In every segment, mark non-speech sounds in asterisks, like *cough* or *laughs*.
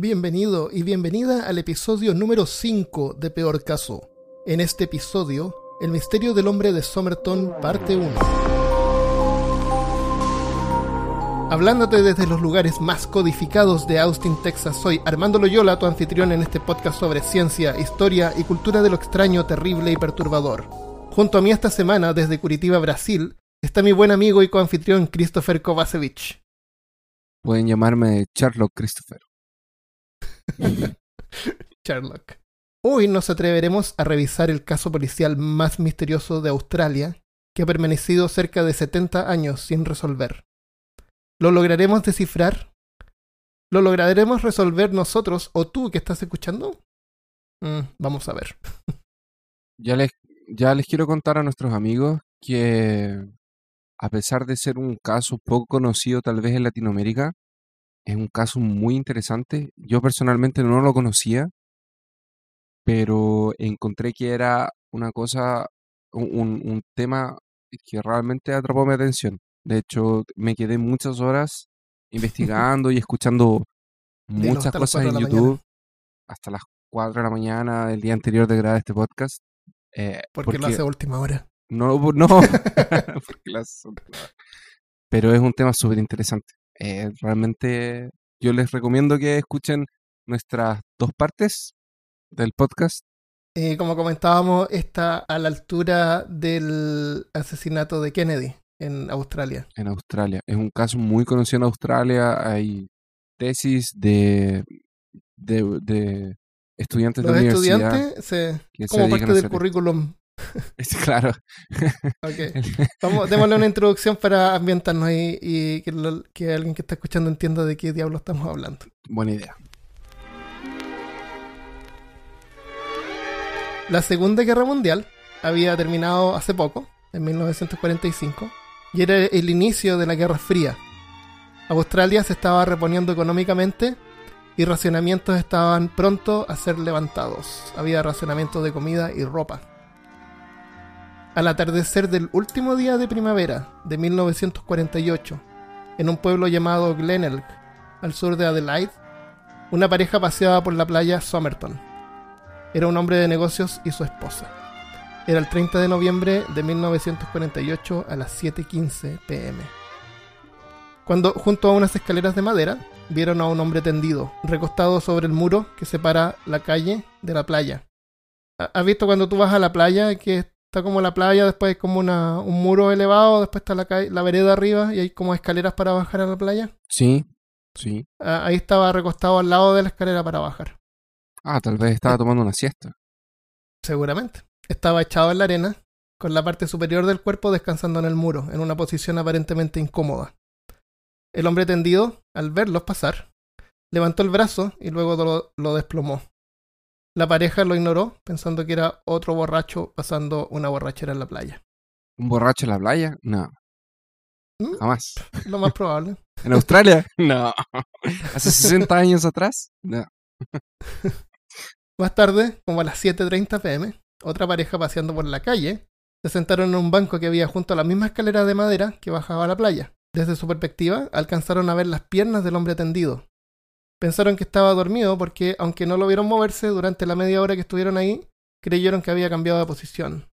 Bienvenido y bienvenida al episodio número 5 de Peor Caso. En este episodio, El misterio del hombre de Somerton, parte 1. Hablándote desde los lugares más codificados de Austin, Texas, soy Armando Loyola, tu anfitrión en este podcast sobre ciencia, historia y cultura de lo extraño, terrible y perturbador. Junto a mí esta semana, desde Curitiba, Brasil, está mi buen amigo y coanfitrión Christopher Kovacevic. Pueden llamarme Sherlock Christopher. *laughs* Sherlock. Hoy nos atreveremos a revisar el caso policial más misterioso de Australia, que ha permanecido cerca de 70 años sin resolver. ¿Lo lograremos descifrar? ¿Lo lograremos resolver nosotros o tú que estás escuchando? Mm, vamos a ver. Ya les, ya les quiero contar a nuestros amigos que a pesar de ser un caso poco conocido tal vez en Latinoamérica, es un caso muy interesante. Yo personalmente no lo conocía, pero encontré que era una cosa, un, un tema que realmente atrapó mi atención. De hecho, me quedé muchas horas *laughs* investigando y escuchando muchas cosas en YouTube hasta las 4 de la mañana del día anterior de grabar este podcast. eh, *laughs* *laughs* Porque, lo hace a última hora. no, no, porque las son claras. Pero es un tema súper interesante. Eh, realmente yo les recomiendo que escuchen nuestras dos partes del podcast. Eh, como comentábamos, está a la altura del asesinato de Kennedy en Australia. en Australia. Es un caso muy conocido en Australia. Hay tesis de, de, de estudiantes Los de universidad. estudiantes, se- que se como parte del currículum. *laughs* Claro. *laughs* Vamos, démosle una introducción para ambientarnos y, y que, lo- que alguien que está escuchando entienda de qué diablo estamos hablando. Buena idea. La Segunda Guerra Mundial había terminado hace poco, en 1945, y era el inicio de la Guerra Fría. Australia se estaba reponiendo económicamente y racionamientos estaban pronto a ser levantados. Había racionamientos de comida y ropa. Al atardecer del último día de primavera de 1948, en un pueblo llamado Glenelg, al sur de Adelaide, una pareja paseaba por la playa Somerton. Era un hombre de negocios y su esposa. Era el 30 de noviembre de 1948 a las 7.15 pm. Cuando, junto a unas escaleras de madera, vieron a un hombre tendido, recostado sobre el muro que separa la calle de la playa. ¿Ha- ¿Has visto cuando tú vas a la playa que está como la playa, después hay como una, un muro elevado, después está la, calle, la vereda arriba y hay como escaleras para bajar a la playa? Sí, sí. Ah, Ahí estaba recostado al lado de la escalera para bajar. Ah, tal vez estaba tomando una siesta. Seguramente. Estaba echado en la arena, con la parte superior del cuerpo descansando en el muro, en una posición aparentemente incómoda. El hombre tendido, al verlos pasar, levantó el brazo y luego lo, lo desplomó. La pareja lo ignoró, pensando que era otro borracho pasando una borrachera en la playa. ¿Un borracho en la playa? No, ¿Mm? jamás. Lo más probable. *laughs* ¿En Australia? *laughs* No. *laughs* ¿Hace 60 años atrás? No. Más tarde, como a las 7.30 pm, otra pareja paseando por la calle se sentaron en un banco que había junto a la misma escalera de madera que bajaba a la playa. Desde su perspectiva, alcanzaron a ver las piernas del hombre tendido. Pensaron que estaba dormido porque, aunque no lo vieron moverse durante la media hora que estuvieron ahí, creyeron que había cambiado de posición.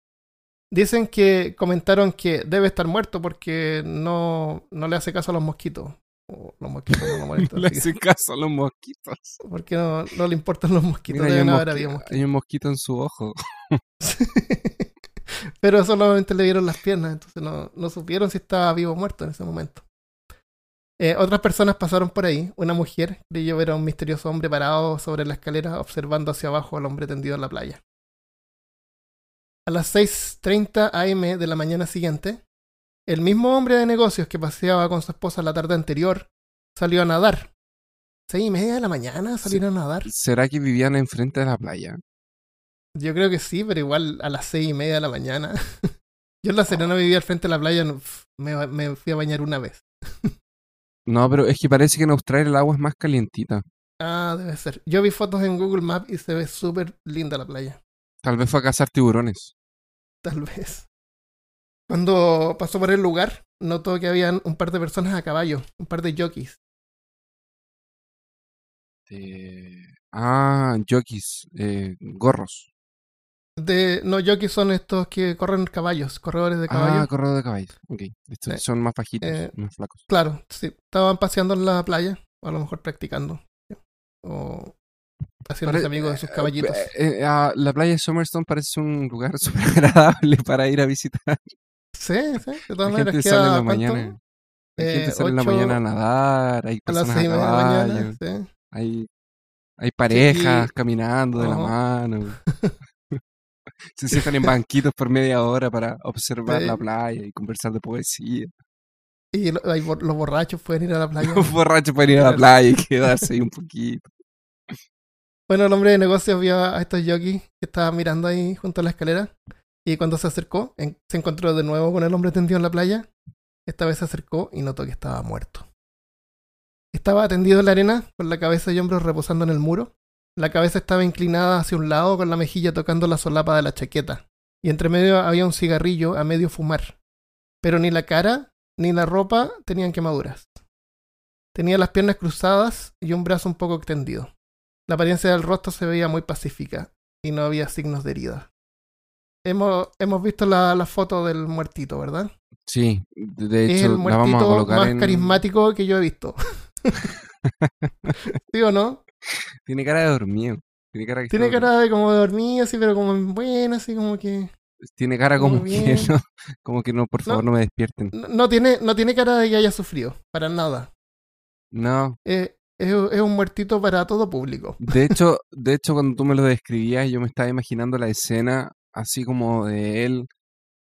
Dicen que comentaron que debe estar muerto porque no, no le hace caso a los mosquitos. O los mosquitos no lo *laughs* molestan. Le que- hace caso a los mosquitos. *laughs* porque no, no le importan los mosquitos. Mira, hay, un haber mosqui- habido mosquitos. hay un mosquito en su ojo. *laughs* Pero solamente le vieron las piernas, entonces no, no supieron si estaba vivo o muerto en ese momento. Eh, otras personas pasaron por ahí. Una mujer creyó ver a un misterioso hombre parado sobre la escalera observando hacia abajo al hombre tendido en la playa. A las 6.30 am de la mañana siguiente, el mismo hombre de negocios que paseaba con su esposa la tarde anterior salió a nadar. ¿Seis y media de la mañana salieron a nadar? ¿Será que vivían enfrente de la playa? Yo creo que sí, pero igual a las seis y media de la mañana. *laughs* Yo en La Serena vivía al frente de la playa, me fui a bañar una vez. No, pero es que parece que en Australia el agua es más calientita. Ah, debe ser. Yo vi fotos en Google Maps y se ve súper linda la playa. Tal vez fue a cazar tiburones. Tal vez. Cuando pasó por el lugar, notó que habían un par de personas a caballo, un par de jockeys. Eh, ah, jockeys, eh, gorros. De, no, jockeys son estos que corren caballos, corredores de caballos. Ah, corredor de caballos. Ok. Estos Sí. son más bajitos, Eh, más flacos. Claro, sí. Estaban paseando en la playa, o a lo mejor practicando. O haciéndose amigos de sus eh, caballitos. eh, eh, ah, la playa de Summerstone parece un lugar *laughs* súper agradable para ir a visitar. Sí, sí, de La todas maneras gente queda sale en la mañana. La Eh, gente sale en la mañana a nadar, hay a las personas seis a media de la mañana. Sí. hay, hay parejas y- caminando de la Ajá. mano. *laughs* Se sientan en banquitos por media hora para observar la playa y conversar de poesía. Y los borrachos pueden ir a la *laughs* playa. Los borrachos pueden ir a la playa y *laughs* quedarse ahí un poquito. Bueno, el hombre de negocios vio a estos jockeys que estaban mirando ahí junto a la escalera. Y cuando se acercó, en- se encontró de nuevo con el hombre tendido en la playa. Esta vez se acercó y notó que estaba muerto. Estaba tendido en la arena, con la cabeza y hombros reposando en el muro. La cabeza estaba inclinada hacia un lado, con la mejilla tocando la solapa de la chaqueta. Y entre medio había un cigarrillo a medio fumar. Pero ni la cara ni la ropa tenían quemaduras. Tenía las piernas cruzadas y un brazo un poco extendido. La apariencia del rostro se veía muy pacífica y no había signos de herida. Hemos, hemos visto la, la foto del muertito, ¿verdad? Sí, de de es hecho el la vamos a muertito más en... carismático que yo he visto. *laughs* ¿Sí o no? Tiene cara de dormido. Tiene cara, que Tiene dormido. cara de como de dormido, así, pero como en buena, así como que... Tiene cara como que *laughs* no, como que no, por favor, no, me despierten. No, no tiene, no tiene cara de que haya sufrido, para nada. No, Eh, es, es un muertito para todo público. de *laughs* hecho, de hecho cuando tú me lo describías, yo me estaba imaginando la escena así como de él,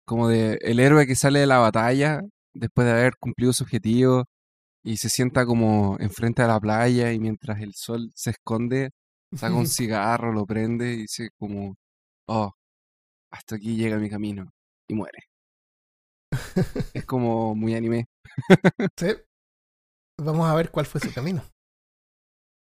como de el héroe que sale de la batalla después de haber cumplido su objetivo y se sienta como enfrente de la playa y mientras el sol se esconde, saca un *laughs* cigarro, lo prende y dice como, oh, hasta aquí llega mi camino y muere. Es *laughs* como muy anime. Sí. Vamos a ver cuál fue su camino.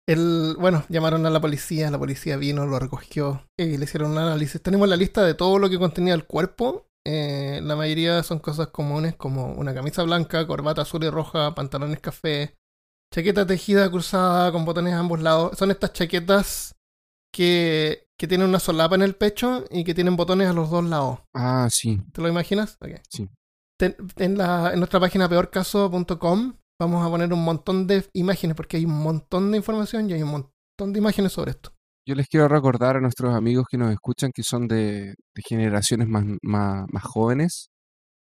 El, bueno, llamaron a la policía, la policía vino, lo recogió y le hicieron un análisis. Tenemos la lista de todo lo que contenía el cuerpo. Eh, la mayoría son cosas comunes como una camisa blanca, corbata azul y roja, pantalones café, chaqueta tejida cruzada con botones a ambos lados. Son estas chaquetas que, que tienen una solapa en el pecho y que tienen botones a los dos lados. Ah, sí. ¿Te lo imaginas? Ok. Sí. Ten- en, la, en nuestra página peorcaso.com vamos a poner un montón de imágenes porque hay un montón de información y hay un montón de imágenes sobre esto. Yo les quiero recordar a nuestros amigos que nos escuchan que son de, de generaciones más, más, más jóvenes,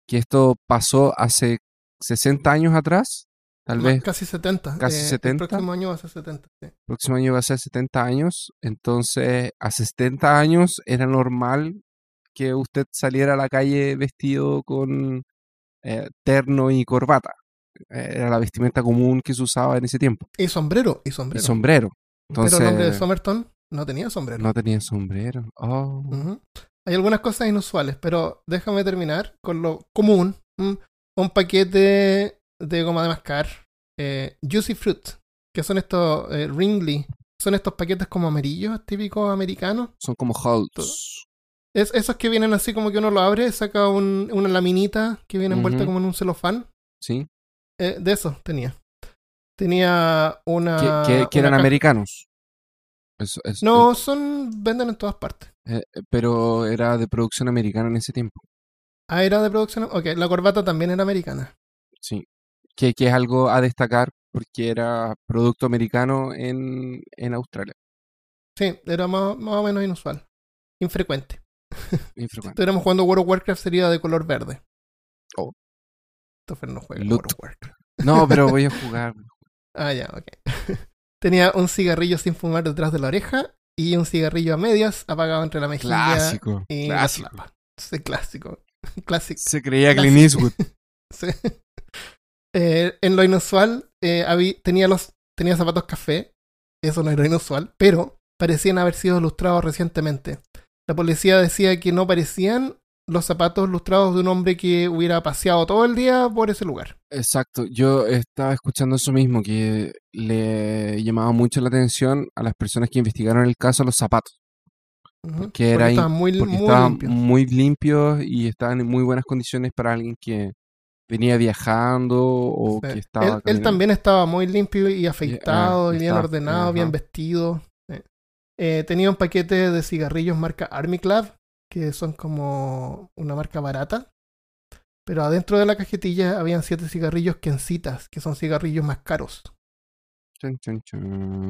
que esto pasó hace 60 años atrás, tal Ma- vez Casi 70. casi eh, 70. El próximo año va a ser 70. sí. próximo año va a ser 70 años, entonces hace 70 años era normal que usted saliera a la calle vestido con eh, terno y corbata. Era la vestimenta común que se usaba en ese tiempo. Y sombrero, y Y sombrero. sombrero. Pero el hombre de Entonces, Somerton no tenía sombrero. no tenía sombrero. Oh. Hay algunas cosas inusuales, pero déjame terminar con lo común. Mm, Un paquete de goma de mascar, eh, Juicy Fruit, que son estos eh, Ringly, son estos paquetes como amarillos, típicos americanos. Son como halts. Es, esos que vienen así como que uno lo abre, saca un- una laminita que viene envuelta como en un celofán. ¿Sí? Eh, de esos tenía. Tenía una. que, que- que una eran caja- americanos. No, son. venden en todas partes. eh, eh, pero era de producción americana en ese tiempo. Ah, era de producción. Ok, la corbata también era americana. Sí. Que, que es algo a destacar porque era producto americano en, en Australia. Sí, era más, más o menos inusual. Infrecuente. Si Infrecuente. *laughs* estuviéramos jugando World of Warcraft sería de color verde. Oh. Christopher no juega. World of Warcraft. No, pero voy a *laughs* jugar. Ah, ya, ok. *laughs* Tenía un cigarrillo sin fumar detrás de la oreja y un cigarrillo a medias apagado entre la mejilla Clásico. y la Clásico. Sí, clásico. *laughs* Clásico. Se creía Clint Clásico. Eastwood. *laughs* Sí. Eh, en lo inusual, eh, tenía, los, tenía zapatos café. Eso no era inusual, pero parecían haber sido lustrados recientemente. La policía decía que no parecían los zapatos lustrados de un hombre que hubiera paseado todo el día por ese lugar. Exacto. Yo estaba escuchando eso mismo, que le llamaba mucho la atención a las personas que investigaron el caso los zapatos. Porque estaban muy, Porque muy estaban limpios. muy limpios y estaban en muy buenas condiciones para alguien que, venía viajando o Sí. que estaba... él, también estaba muy limpio y afeitado ah, y bien ordenado, bien vestido. Eh, tenía un paquete de cigarrillos marca Army Club, que son como una marca barata. Pero adentro de la cajetilla habían siete cigarrillos Kencitas, que son cigarrillos más caros.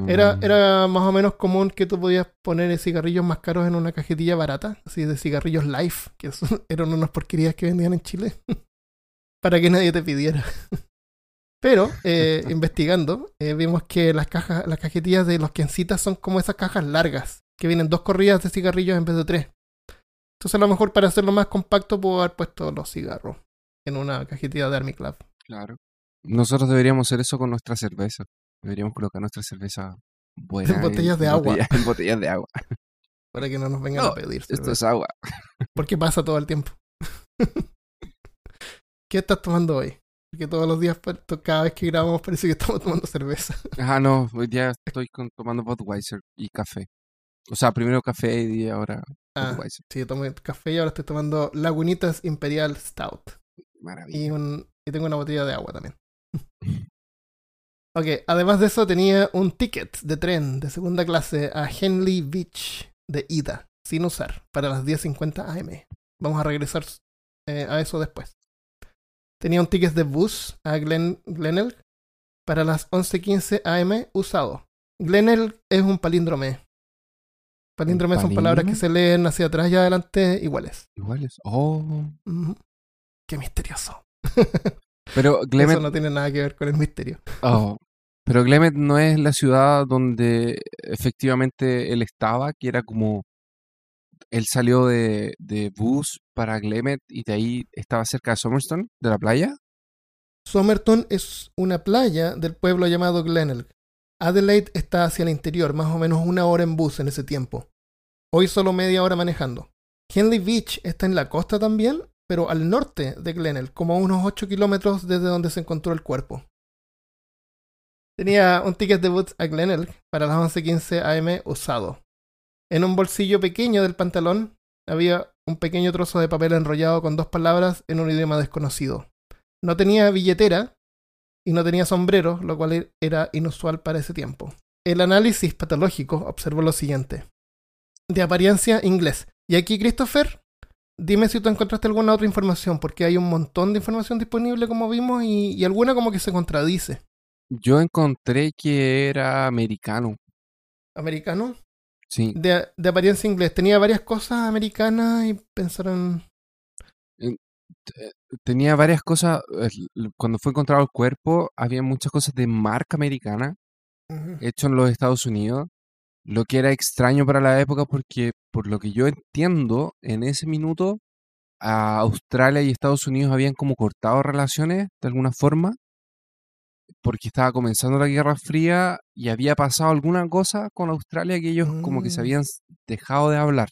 Era, era más o menos común que tú podías poner cigarrillos más caros en una cajetilla barata, así de cigarrillos Life, que son- *laughs* eran unas porquerías que vendían en Chile, *laughs* para que nadie te pidiera. *laughs* Pero, eh, investigando, eh, vimos que las cajas, las cajetillas de los Kencitas son como esas cajas largas, que vienen dos corridas de cigarrillos en vez de tres. Entonces, a lo mejor para hacerlo más compacto, puedo haber puesto los cigarros en una cajetilla de Army Club. Claro. Nosotros deberíamos hacer eso con nuestra cerveza. Deberíamos colocar nuestra cerveza buena *laughs* *laughs* En botellas de agua. en botellas *laughs* de agua. Para que no nos vengan No, a pedir. Esto cerveza. es agua. Porque pasa todo el tiempo. ¿Qué estás tomando hoy? Porque todos los días, pues, cada vez que grabamos, parece que estamos tomando cerveza. Ah, no, hoy día estoy con- tomando Budweiser y café. O sea, primero café y ahora Ah, sí, tomé café y ahora estoy tomando Lagunitas Imperial Stout. Maravilla. Y, un, y tengo una botella de agua también. *laughs* ok, además de eso, tenía un ticket de tren de segunda clase a Henley Beach de ida, sin usar, para las 10.50 am. Vamos a regresar eh, a eso después. Tenía un ticket de bus a Glen, Glenelg para las 11.15 am usado. Glenelg es un palíndrome. Palíndromes son palabras que se leen hacia atrás y adelante iguales. Iguales. Oh. Qué misterioso. *laughs* Pero Glemet, Eso no tiene nada que ver con el misterio. oh. Pero Glemet no es la ciudad donde efectivamente él estaba, que era como él salió de, de bus para Glemet y de ahí estaba cerca de Somerstone, de la playa. Somerton es una playa del pueblo llamado Glenelg. Adelaide está hacia el interior, más o menos una hora en bus en ese tiempo. Hoy solo media hora manejando. Henley Beach está en la costa también, pero al norte de Glenelg, como a unos 8 kilómetros desde donde se encontró el cuerpo. Tenía un ticket de bus a Glenelg para las 11.15 am usado. En un bolsillo pequeño del pantalón había un pequeño trozo de papel enrollado con dos palabras en un idioma desconocido. No tenía billetera y no tenía sombrero, lo cual era inusual para ese tiempo. El análisis patológico observó lo siguiente. De apariencia inglés. Y aquí, Christopher, dime si tú encontraste alguna otra información, porque hay un montón de información disponible, como vimos, y, y alguna como que se contradice. Yo encontré que era americano. ¿Americano? Sí. De, de apariencia inglés. Tenía varias cosas americanas y pensaron... Tenía varias cosas. eh, Cuando fue encontrado el cuerpo, había muchas cosas de marca americana Ujú. hecho en los Estados Unidos. Lo que era extraño para la época porque, por lo que yo entiendo, en ese minuto a Australia y Estados Unidos habían como cortado relaciones de alguna forma porque estaba comenzando la Guerra Fría y había pasado alguna cosa con Australia que ellos como que se Mm. habían dejado de hablar,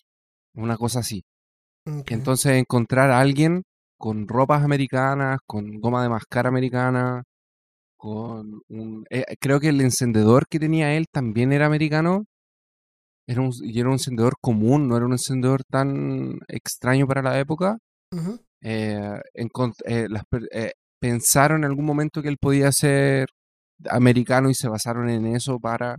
una cosa así. Ok. Entonces encontrar a alguien con ropas americanas, con goma de mascar americana, con un... eh, creo que el encendedor que tenía él también era americano. Era un, y era un encendedor común, no era un encendedor tan extraño para la época. Eh, eh, las eh, pensaron en algún momento que él podía ser americano y se basaron en eso para...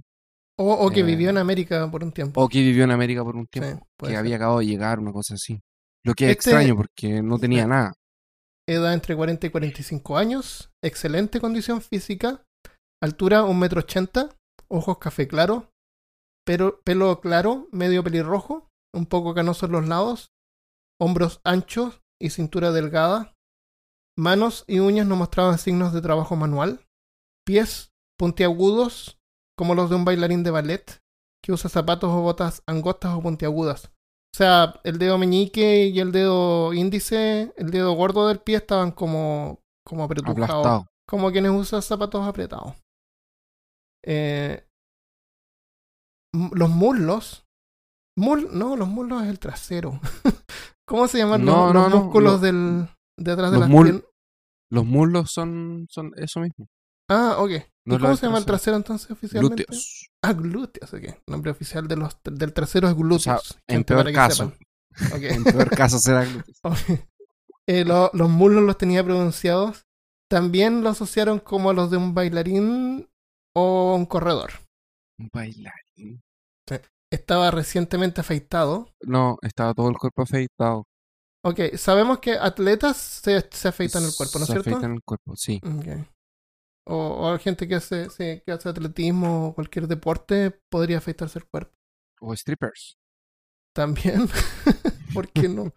O, o que vivió en América por un tiempo. O que vivió en América por un tiempo, que ser. había acabado de llegar, una cosa así. Lo que es Este- extraño porque no tenía nada. edad entre 40 y 45 años, excelente condición física, altura 1,80 m, ojos café claro, pero, pelo claro, medio pelirrojo, un poco canoso en los lados, hombros anchos y cintura delgada, manos y uñas no mostraban signos de trabajo manual, pies puntiagudos como los de un bailarín de ballet que usa zapatos o botas angostas o puntiagudas. O sea, el dedo meñique y el dedo índice, el dedo gordo del pie estaban como, como apretujados. Como quienes usan zapatos apretados. Eh, los muslos. Mul no, los muslos es el trasero. *laughs* ¿Cómo se llaman No, los, no, los músculos lo- del, de atrás de los las mul-? Los muslos son, son eso mismo. Ah, ok. No ¿Y cómo se llama el trasero. entonces oficialmente? Glúteos. Ah, glúteos, ok. El nombre oficial de los, del trasero es glúteos. en peor caso. *laughs* En peor caso será glúteos. *laughs* Ok. eh, lo- los muslos los tenía pronunciados, también lo asociaron como los de un bailarín o un corredor. Un bailarín. Estaba recientemente afeitado. No, estaba todo el cuerpo afeitado. Ok, sabemos que atletas se, se afeitan el cuerpo, ¿no es Se cierto? afeitan el cuerpo, sí. Ok. O, o gente que hace, sí, que hace atletismo o cualquier deporte podría afeitarse el cuerpo. O strippers. También. *laughs* ¿Por qué no?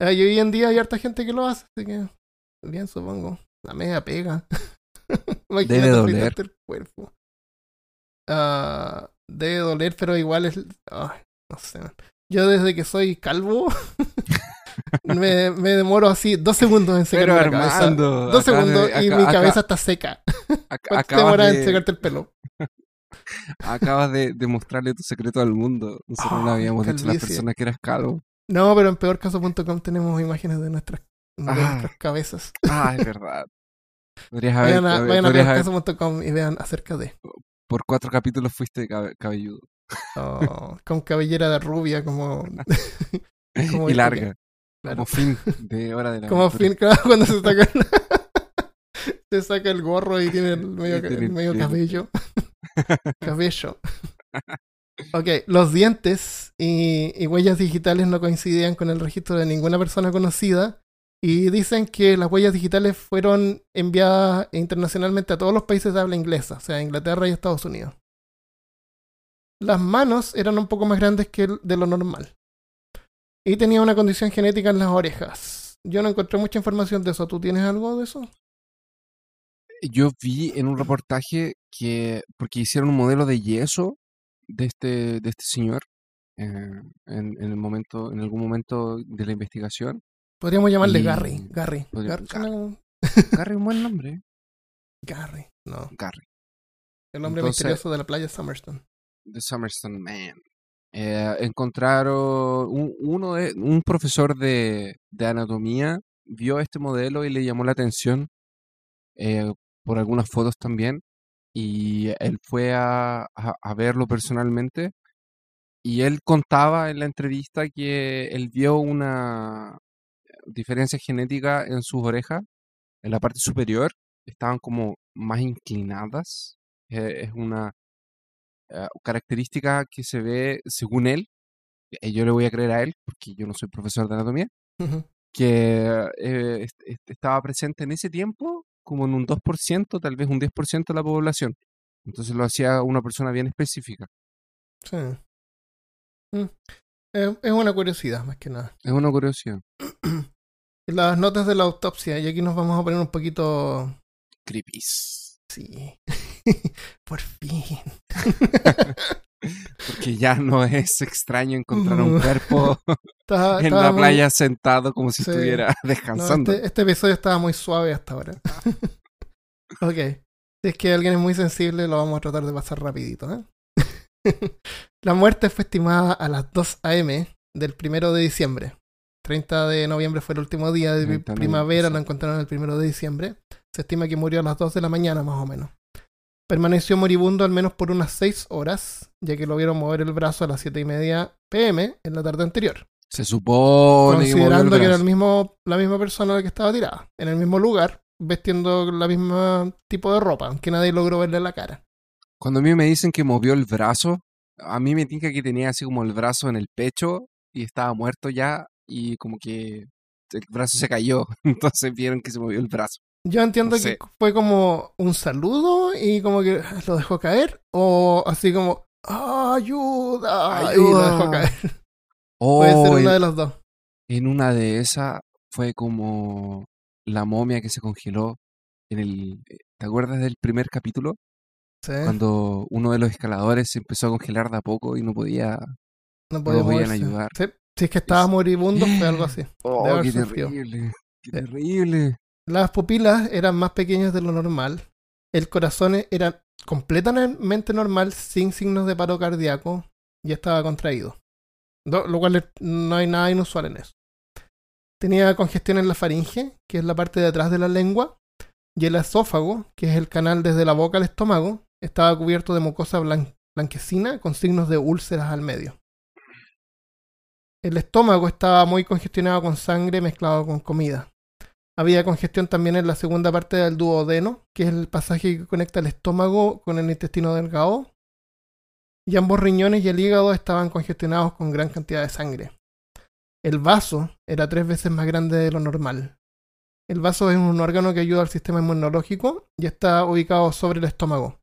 Y hoy en día hay harta gente que lo hace, así que bien supongo. La media pega. *laughs* Debe doler. afeitarte el cuerpo. Ah, debe doler, pero igual es. no sé. Yo desde que soy calvo *laughs* me, me demoro así dos segundos en secarme Pero la cabeza. Armando. Dos acabas de- segundos y mi cabeza está seca. ac- ¿Cuánto te acabas demoras en secarte el pelo? *laughs* Acabas de, de mostrarle tu secreto al mundo. Nosotros no Ah, habíamos dicho a las personas que eras calvo. No, pero en peorcaso.com tenemos imágenes de nuestras, de Ah. nuestras cabezas. Ah, es verdad. Podrías haber, Vayan a, vayan a peorcaso.com y vean acerca de. por cuatro capítulos fuiste cabe- cabelludo. oh, con cabellera de rubia, como. *laughs* Como y larga. Claro. Como fin *laughs* de hora de la Como aventura. fin, claro, cuando se saca. *laughs* se saca el gorro y tiene el medio, el medio cabello. *laughs* cabello. Ok, los dientes y, y huellas digitales no coincidían con el registro de ninguna persona conocida y dicen que las huellas digitales fueron enviadas internacionalmente a todos los países de habla inglesa, o sea, Inglaterra y Estados Unidos. Las manos eran un poco más grandes que el- de lo normal y tenía una condición genética en las orejas. Yo no encontré mucha información de eso. ¿Tú tienes algo de eso? Yo vi en un reportaje que, porque hicieron un modelo de yeso de este, de este señor eh, en, en el momento, en algún momento de la investigación. Podríamos llamarle Y- Gary. Gary. Gar- Gary, un buen nombre. ¿eh? Gary. No. Gary. El Entonces- misterioso de la playa Summerston. The Summerstone Man. Eh, encontraron un, uno de, un profesor de, anatomía vio este modelo y le llamó la atención eh, por algunas fotos también y él fue a, verlo personalmente y él contaba en la entrevista que él vio una diferencia genética en sus orejas en la parte superior estaban como más inclinadas Eh, es una característica que se ve según él, y yo le voy a creer a él, porque yo no soy profesor de anatomía, Ujú. que eh, est- est- estaba presente en ese tiempo como en un 2%, tal vez un 10% de la población. Entonces lo hacía una persona bien específica. Sí. Mm. Es, es una curiosidad, más que nada. Es una curiosidad. *clears throat* Las notas de la autopsia, y aquí nos vamos a poner un poquito. Creepies. Sí. *laughs* *laughs* Por fin. Porque ya no es extraño encontrar un cuerpo *laughs* en la muy- playa sentado como si Sí. estuviera No, descansando. este, este episodio estaba muy suave hasta ahora. *laughs* ok. Si es que alguien es muy sensible, lo vamos a tratar de pasar rapidito. ¿eh? la muerte fue estimada a las 2 a.m. del primero de diciembre. 30 de noviembre fue el último día de 30 de primavera, lo encontraron el primero de diciembre. Se estima que murió a las 2 de la mañana, más o menos. Permaneció moribundo al menos por unas 6 horas, ya que lo vieron mover el brazo a las 7 y media pm en la tarde anterior Se supone considerando que era el mismo, la misma persona que estaba tirada, en el mismo lugar, vestiendo la misma tipo de ropa, aunque nadie logró verle la cara. Cuando a mí me dicen que movió el brazo, a mí me tinca que tenía así como el brazo en el pecho y estaba muerto ya y como que el brazo se cayó. *laughs* Entonces vieron que se movió el brazo. Yo entiendo No que fue como un saludo y como que *laughs* lo dejó caer, o así como "Ah, ayuda, y lo Ayuda. dejó caer. *laughs* Oh, Puede ser una de las dos. en una de esas fue como la momia que se congeló en el... ¿Te acuerdas del primer capítulo? Sí, Cuando uno de los escaladores se empezó a congelar de a poco y no podía... no podían ayudar. Sí, si es que estaba Es- moribundo, fue algo así. ¡Oh, qué terrible! ¡Qué Sí. terrible! Las pupilas eran más pequeñas de lo normal. El corazón era completamente normal, sin signos de paro cardíaco, y estaba contraído. Do- Lo cual no hay nada inusual en eso. Tenía congestión en la faringe, que es la parte de atrás de la lengua, y el esófago, que es el canal desde la boca al estómago, estaba cubierto de mucosa blan- blanquecina con signos de úlceras al medio. El estómago estaba muy congestionado con sangre mezclado con comida. Había congestión también en la segunda parte del duodeno, que es el pasaje que conecta el estómago con el intestino delgado. Y ambos riñones y el hígado estaban congestionados con gran cantidad de sangre. El vaso era tres veces más grande de lo normal. El vaso es un órgano que ayuda al sistema inmunológico y está ubicado sobre el estómago.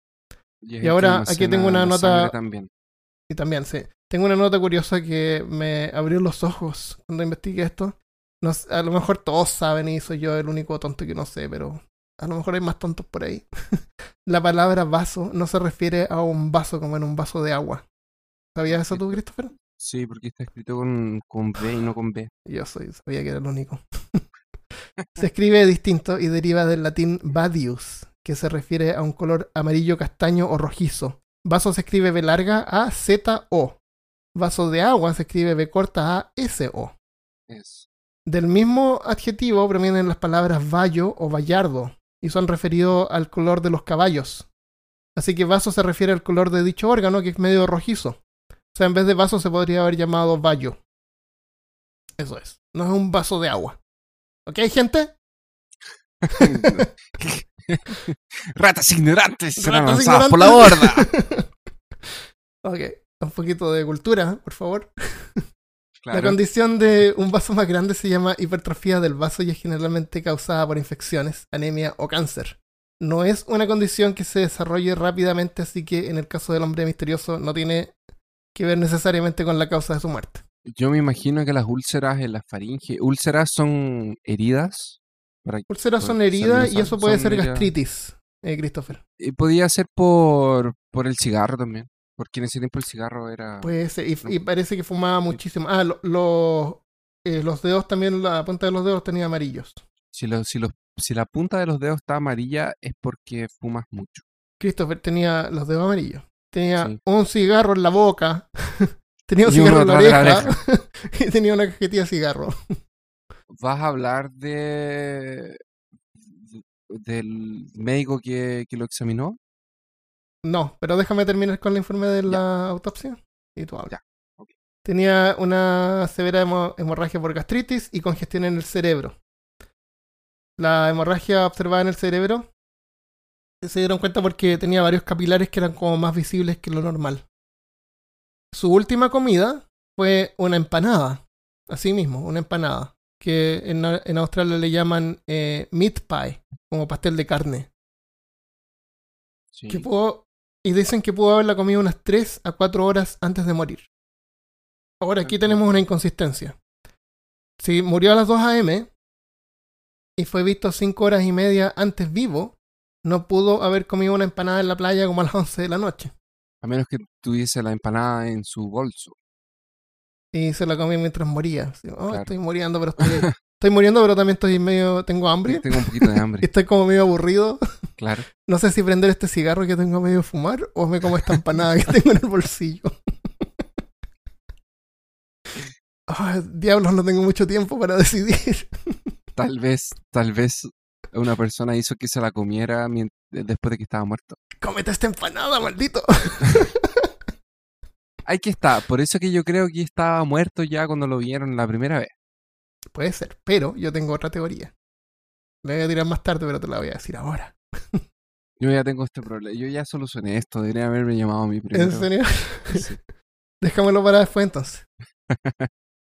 Y, ahora aquí tengo una nota- También. Y también, sí. Tengo una nota curiosa que me abrió los ojos cuando investigué esto. No sé, a lo mejor todos saben y soy yo el único tonto que no sé, pero a lo mejor hay más tontos por ahí. *laughs* La palabra vaso no se refiere a un vaso como en un vaso de agua. ¿Sabías eso tú, Christopher? Sí, porque está escrito con, con B y no con B. Yo soy, sabía que era el único. *laughs* se escribe distinto y deriva del latín vadius, que se refiere a un color amarillo castaño o rojizo. Vaso se escribe B larga A Z O. Vaso de agua se escribe B corta A S O. Es. Del mismo adjetivo provienen las palabras vallo o vallardo y son referidos al color de los caballos. Así que vaso se refiere al color de dicho órgano que es medio rojizo. O sea, en vez de vaso se podría haber llamado vallo. Eso es. No es un vaso de agua. ¿Ok, gente? *laughs* Ratas ignorantes Ratas lanzadas por la borda. *laughs* ok, un poquito de cultura, por favor. *laughs* La condición de un vaso más grande se llama hipertrofia del vaso y es generalmente causada por infecciones, anemia o cáncer. No es una condición que se desarrolle rápidamente, así que en el caso del hombre misterioso no tiene que ver necesariamente con la causa de su muerte. Yo me imagino que las úlceras en la faringe, úlceras son heridas. Para, Úlceras son heridas y eso puede ser heridas. gastritis, eh, Christopher. y podía ser por, por el cigarro también. Porque en ese tiempo el cigarro era. Puede ser, y, No. y parece que fumaba muchísimo. Ah, lo- lo- eh, los dedos también, la punta de los dedos tenía amarillos. si, lo- si, los- si la punta de los dedos está amarilla es porque fumas mucho. Christopher tenía los dedos amarillos. Tenía Sí. un cigarro en la boca. *laughs* tenía un Y cigarro en la oreja. *laughs* y tenía una cajetilla de cigarro. ¿Vas a hablar de del médico que, que lo examinó? No, pero déjame terminar con el informe de la autopsia. Y tú hablas. Tenía una severa hemo- hemorragia por gastritis y congestión en el cerebro. La hemorragia observada en el cerebro se dieron cuenta porque tenía varios capilares que eran como más visibles que lo normal. Su última comida fue una empanada. Así mismo, una empanada. Que en, en Australia le llaman eh, meat pie, como pastel de carne. Sí. que pudo, y dicen que pudo haberla comido unas 3 a 4 horas antes de morir. Ahora aquí tenemos una inconsistencia. Si murió a las 2 a.m. y fue visto 5 horas y media antes vivo, no pudo haber comido una empanada en la playa como a las 11 de la noche. A menos que tuviese la empanada en su bolso. Y se la comió mientras moría. "Oh, Claro. Estoy muriendo, pero estoy, *laughs* estoy muriendo, pero también estoy medio, tengo hambre. Tengo un poquito de Y hambre, *laughs* estoy como medio aburrido. claro. No sé si prender este cigarro que tengo medio fumar o me como esta empanada que tengo en el bolsillo. *laughs* Ah, diablos, no tengo mucho tiempo para *laughs* decidir. Tal vez, tal vez una persona hizo que se la comiera mien- después de que estaba muerto. Cómete esta empanada, maldito. Ahí que está. Por eso que yo creo que estaba muerto ya cuando lo vieron la primera vez. Puede ser, pero yo tengo otra teoría. La voy a tirar más tarde, pero te la voy a decir ahora. *laughs* Yo ya tengo este problema. Yo ya solucioné esto. Debería haberme llamado a mí primero. ¿En serio? *laughs* Sí. *laughs* Déjamelo para después entonces.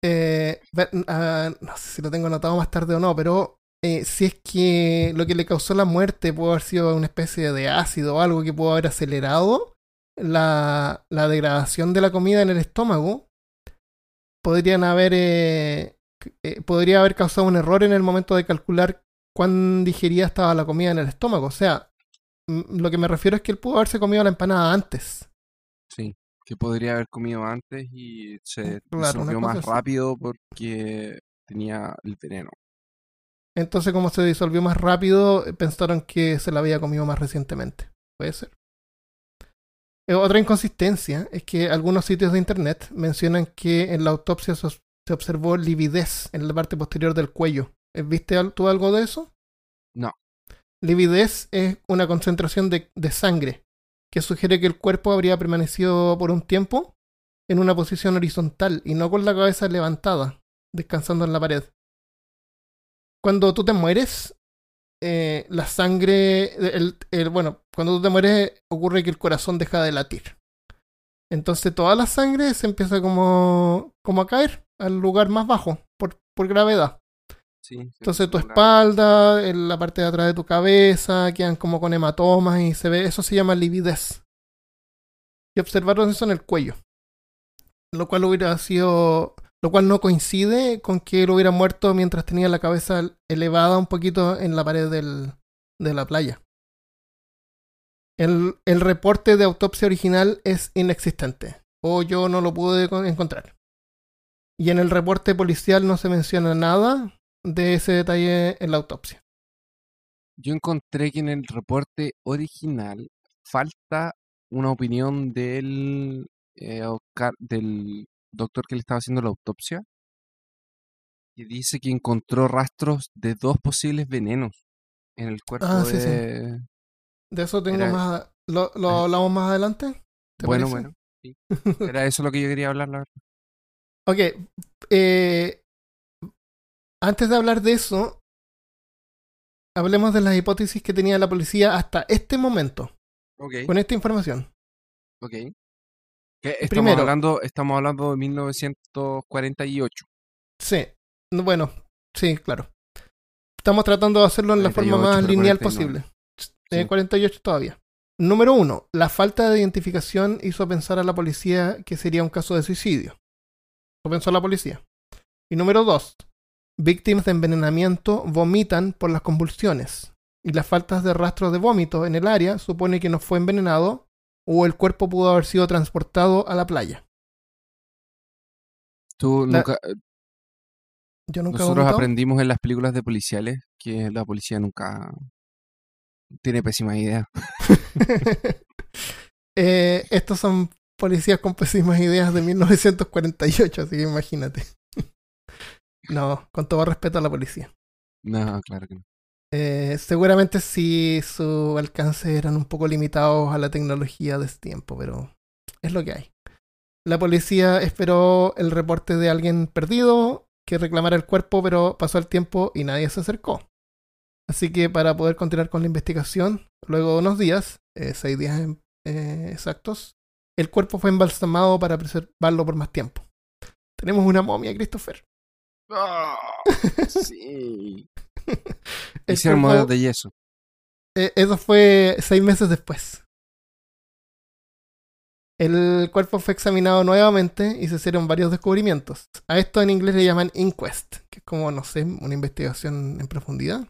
Eh, ah, no sé si lo tengo anotado más tarde o no, pero eh, si es que lo que le causó la muerte pudo haber sido una especie de ácido o algo que pudo haber acelerado la, la degradación de la comida en el estómago, podrían haber eh, eh, podría haber causado un error en el momento de calcular cuán digerida estaba la comida en el estómago. O sea, mm, lo que me refiero es que él pudo haberse comido la empanada antes. Sí, que podría haber comido antes y se Claro, una disolvió más así. rápido porque tenía el veneno. Entonces, como se disolvió más rápido, eh, pensaron que se la había comido más recientemente. Puede ser. Eh, Otra inconsistencia es que algunos sitios de internet mencionan que en la autopsia se, observó lividez en la parte posterior del cuello. Eh, ¿Viste tú algo de eso? No. Lividez es una concentración de, de sangre que sugiere que el cuerpo habría permanecido por un tiempo en una posición horizontal y no con la cabeza levantada, descansando en la pared. cuando tú te mueres, eh, la sangre, el, el- bueno, cuando tú te mueres ocurre que el corazón deja de latir. Entonces toda la sangre se empieza como, como a caer al lugar más bajo por, por gravedad. Sí, sí, Entonces tu espalda, en la parte de atrás de tu cabeza, quedan como con hematomas y se ve, eso se llama lividez. Y observaron eso en el cuello. Lo cual hubiera sido, lo cual no coincide con que él hubiera muerto mientras tenía la cabeza elevada un poquito en la pared del, de la playa. El, el reporte de autopsia original es inexistente, o yo no lo pude con- encontrar. Y en el reporte policial no se menciona nada de ese detalle en la autopsia. Yo encontré que en el reporte original falta una opinión del, eh, del doctor que le estaba haciendo la autopsia, que dice que encontró rastros de dos posibles venenos en el cuerpo Ah, sí, sí. De... Eso tengo Era- más. ¿Lo, lo Ah. hablamos más adelante? ¿Te Bueno, parece? bueno. sí. *laughs* Era eso lo que yo quería hablar, la verdad. Ok. eh, antes de hablar de eso, hablemos de las hipótesis que tenía la policía hasta este momento, Ok, con esta información. ok. Estamos Primero- hablando, estamos hablando de 1948. Sí. no, Bueno, sí, claro. Estamos tratando de hacerlo en la forma 48, más lineal 49. posible. Eh, Sí. 48 todavía. Número uno, la falta de identificación hizo pensar a la policía que sería un caso de suicidio. Lo pensó la policía. Y número dos, víctimas de envenenamiento vomitan por las convulsiones. Y las faltas de rastros de vómito en el área supone que no fue envenenado o el cuerpo pudo haber sido transportado a la playa. Tú La- nunca, eh, Yo nunca nosotros aprendimos en las películas de policiales que la policía nunca tiene pésima idea. *laughs* Eh, estos son policías con pésimas ideas de 1948, así que imagínate. *laughs* no, con todo respeto a la policía. No, claro que no. Eh, seguramente sí su alcance eran un poco limitados a la tecnología de ese tiempo, pero es lo que hay. La policía esperó el reporte de alguien perdido que reclamara el cuerpo, pero pasó el tiempo y nadie se acercó. Así que para poder continuar con la investigación, luego de unos días, eh, seis días en- eh, exactos, el cuerpo fue embalsamado para preservarlo por más tiempo. Tenemos una momia, Christopher. *laughs* sí. El Hicieron modelos de yeso. Eh, eso fue seis meses después. El cuerpo fue examinado nuevamente y se hicieron varios descubrimientos. A esto en inglés le llaman inquest, que es como, no sé, una investigación en profundidad.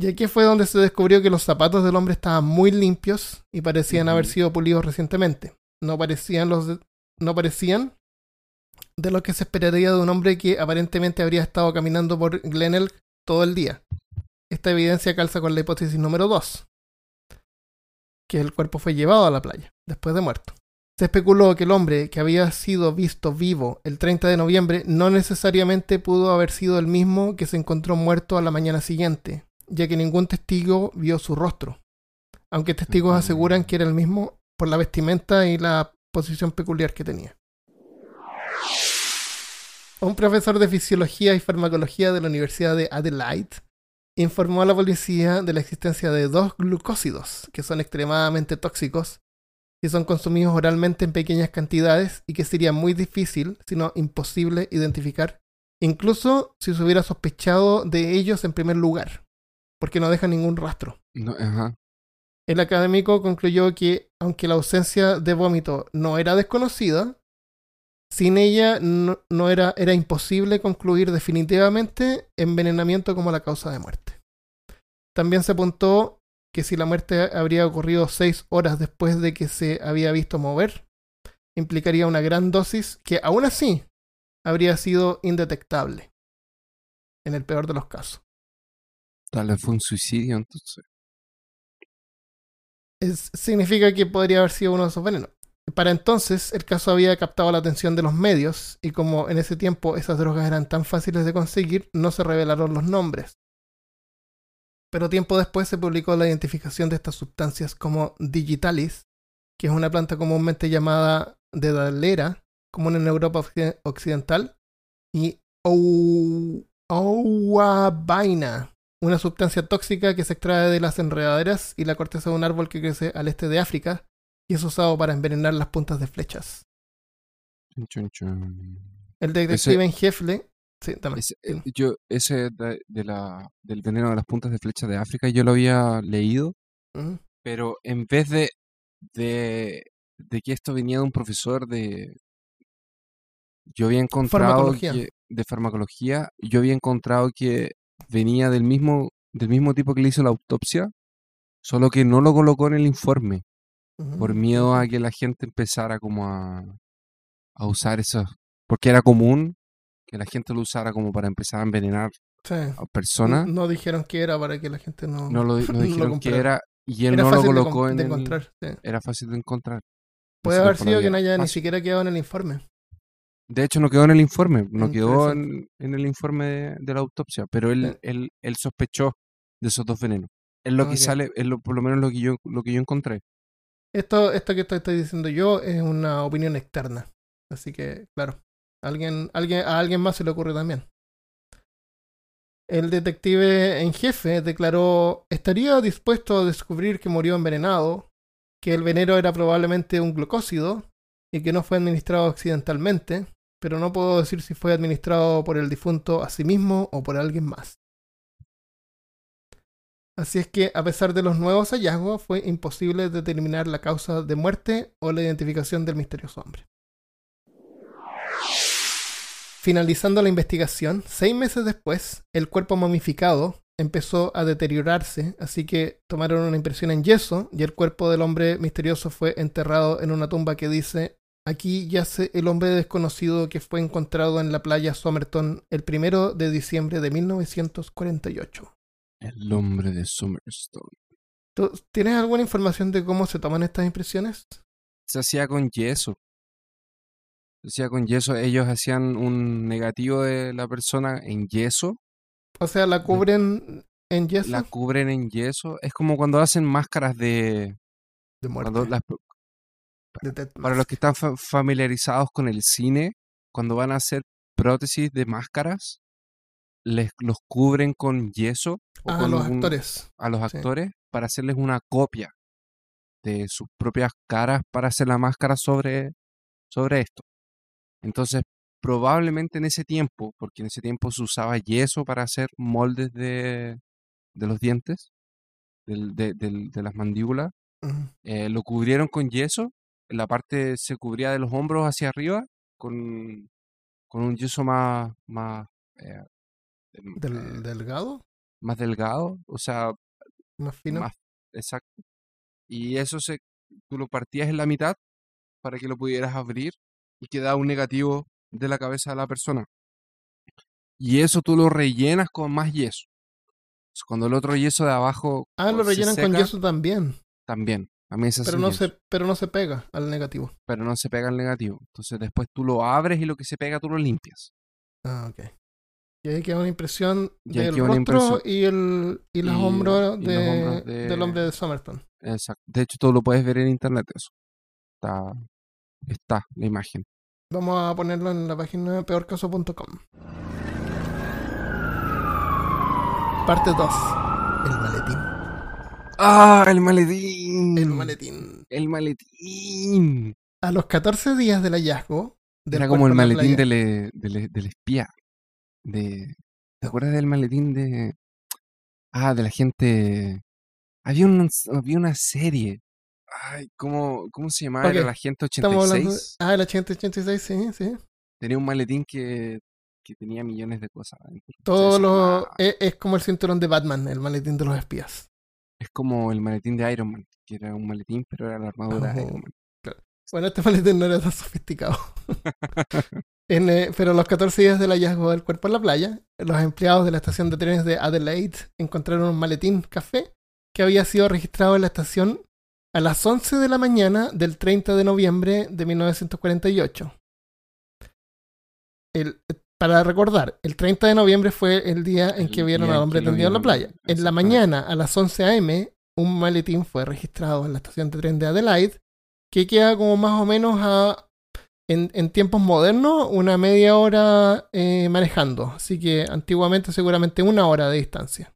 Y aquí fue donde se descubrió que los zapatos del hombre estaban muy limpios y parecían haber sido pulidos recientemente. No parecían los de- no parecían de lo que se esperaría de un hombre que aparentemente habría estado caminando por Glenelg todo el día. Esta evidencia calza con la hipótesis número 2, que el cuerpo fue llevado a la playa después de muerto. Se especuló que el hombre que había sido visto vivo el 30 de noviembre no necesariamente pudo haber sido el mismo que se encontró muerto a la mañana siguiente, ya que ningún testigo vio su rostro, aunque testigos Mm. aseguran que era el mismo por la vestimenta y la posición peculiar que tenía. Un profesor de fisiología y farmacología de la Universidad de Adelaide informó a la policía de la existencia de dos glucósidos que son extremadamente tóxicos y son consumidos oralmente en pequeñas cantidades y que sería muy difícil, si no imposible, identificar, incluso si se hubiera sospechado de ellos en primer lugar, porque no dejan ningún rastro. No, ajá. El académico concluyó que, aunque la ausencia de vómito no era desconocida, sin ella no, no era, era imposible concluir definitivamente envenenamiento como la causa de muerte. También se apuntó que si la muerte habría ocurrido seis horas después de que se había visto mover, implicaría una gran dosis que aún así habría sido indetectable, en el peor de los casos. Tal vez fue un suicidio, entonces. es- significa que podría haber sido uno de esos venenos. Para entonces, el caso había captado la atención de los medios, y como en ese tiempo esas drogas eran tan fáciles de conseguir, no se revelaron los nombres. Pero tiempo después se publicó la identificación de estas sustancias como digitalis, que es una planta comúnmente llamada dedalera, común en Europa occ- occidental, y ou- ouabaina, una sustancia tóxica que se extrae de las enredaderas y la corteza de un árbol que crece al este de África y es usado para envenenar las puntas de flechas. Chun, chun. El detective en jefe, sí, también. Ese, eh, yo, ese de, de la, del veneno de las puntas de flecha de África, yo lo había leído, pero en vez de, de, de que esto venía de un profesor de... Yo había encontrado Farmacología. que, de farmacología, yo había encontrado que venía del mismo, del mismo tipo que le hizo la autopsia, solo que no lo colocó en el informe, por miedo a que la gente empezara como a, a usar eso, porque era común que la gente lo usara como para empezar a envenenar Sí. a personas. No dijeron que era para que la gente no, No lo, *laughs* no lo dijeron que era y él era no lo de, colocó en de el- sí. Era fácil de encontrar. Puede haber sido que no haya ni siquiera quedado en el informe. De hecho, no quedó en el informe, no quedó en, en el informe de, de la autopsia, pero él, Sí. él, él sospechó de esos dos venenos. Es lo que Ok. sale, es lo, por lo menos lo que yo, lo que yo encontré. Esto, esto que estoy diciendo yo es una opinión externa. Así que, claro, alguien, alguien, a alguien más se le ocurre también. El detective en jefe declaró, estaría dispuesto a descubrir que murió envenenado, que el veneno era probablemente un glucósido y que no fue administrado accidentalmente, pero no puedo decir si fue administrado por el difunto a sí mismo o por alguien más. Así es que, a pesar de los nuevos hallazgos, fue imposible determinar la causa de muerte o la identificación del misterioso hombre. Finalizando la investigación, seis meses después, el cuerpo momificado empezó a deteriorarse, así que tomaron una impresión en yeso y el cuerpo del hombre misterioso fue enterrado en una tumba que dice, aquí yace el hombre desconocido que fue encontrado en la playa Somerton el primero de diciembre de 1948. El hombre de Summerstone. ¿Tú tienes alguna información de cómo se toman estas impresiones? Se hacía con yeso. Se hacía con yeso. Ellos hacían un negativo de la persona en yeso, O sea, la cubren en yeso la cubren en yeso. Es como cuando hacen máscaras de... de muerte. cuando las- de para los que están fa- familiarizados con el cine, cuando van a hacer prótesis de máscaras, les los cubren con yeso o Ah, con los un- actores. a los sí. actores para hacerles una copia de sus propias caras para hacer la máscara sobre, sobre esto. Entonces, probablemente en ese tiempo, porque en ese tiempo se usaba yeso para hacer moldes de, de los dientes, de, del- de las mandíbulas, eh, lo cubrieron con yeso, la parte se cubría de los hombros hacia arriba con, con un yeso más, más, eh, em, Del, eh, delgado, más delgado, o sea, más fino. más exacto. Y eso se, tú lo partías en la mitad para que lo pudieras abrir y quedaba un negativo de la cabeza de la persona. Y eso tú lo rellenas con más yeso. Cuando el otro yeso de abajo ah, lo rellenan con yeso también. también. A mí Pero no, se, pero no se pega al negativo. pero no se pega el negativo. Entonces después tú lo abres y lo que se pega tú lo limpias. Ah, ok. Y ahí queda una impresión Y del rostro impresión. y, el, y los Y- hombros, los de- hombros de- del hombre de Somerton. Exacto. De hecho, tú lo puedes ver en internet eso. Está, está la imagen. Vamos a ponerlo en la página peorcaso.com. Parte 2. El maletín. ¡Ah! ¡El maletín! El maletín. El maletín. A los 14 días del hallazgo. del Era como el la maletín del, del, del espía. De, ¿Te acuerdas del maletín de. Ah, de la gente. Había, un, había una serie. Ay, ¿cómo, ¿cómo se llamaba? Ok, Era la gente Estamos hablando. 86. Ah, el 86, sí, sí. Tenía un maletín que, que tenía millones de cosas. Todo lo. llamaba- Es, es como el cinturón de Batman, el maletín de los espías. Es como el maletín de Iron Man, que era un maletín, pero era la armadura de Oh. Iron Man. Bueno, este *laughs* maletín no era tan sofisticado. *laughs* En, eh, pero a los 14 días del hallazgo del cuerpo en la playa, los empleados de la estación de trenes de Adelaide encontraron un maletín café que había sido registrado en la estación a las 11 de la mañana del 30 de noviembre de 1948. El- para recordar, el 30 de noviembre fue el día en El que vieron al hombre tendido en la playa. En la mañana, a las 11 a.m., un maletín fue registrado en la estación de tren de Adelaide, que queda como más o menos a en, en tiempos modernos, una media hora eh, manejando. Así que antiguamente seguramente una hora de distancia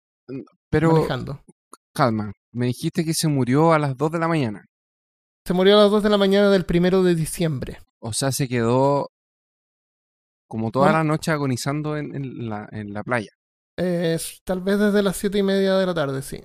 Pero, manejando. calma, me dijiste que se murió a las 2 de la mañana. Se murió a las 2 de la mañana del primero de diciembre. O sea, se quedó como toda Bueno. la noche agonizando en, en la, en la playa. Eh, tal vez desde las siete y media de la tarde, sí.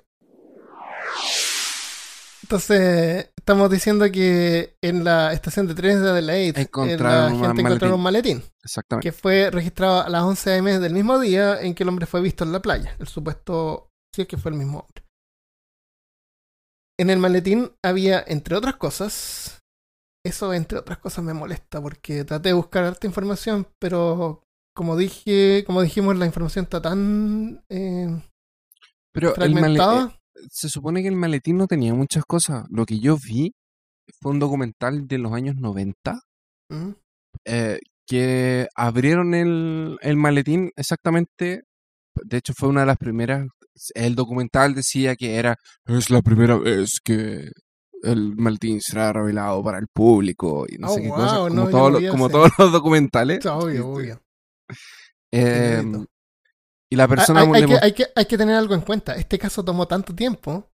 Entonces, estamos diciendo que en la estación de trenes de Adelaide Encontraron la gente encontró un maletín Exactamente. que fue registrado a las 11 am del mismo día en que el hombre fue visto en la playa. El supuesto, si es que fue el mismo hombre. En el maletín había, entre otras cosas, eso entre otras cosas me molesta porque traté de buscar harta información, pero como dije, como dijimos, la información está tan eh, Pero el male- fragmentada. eh, se supone que el maletín no tenía muchas cosas. Lo que yo vi fue un documental de los años 90 Mm. eh, que abrieron el, el maletín exactamente. De hecho, fue una de las primeras. El documental decía que era. Es la primera vez que el maletín será revelado para el público y no Oh, sé qué wow, cosa. no, Como, todos no los- vi como ese. todos los documentales. Obvio, Este, obvio. eh, y la persona hay- hay le que, mos- hay que- hay que tener algo en cuenta. Este caso tomó tanto tiempo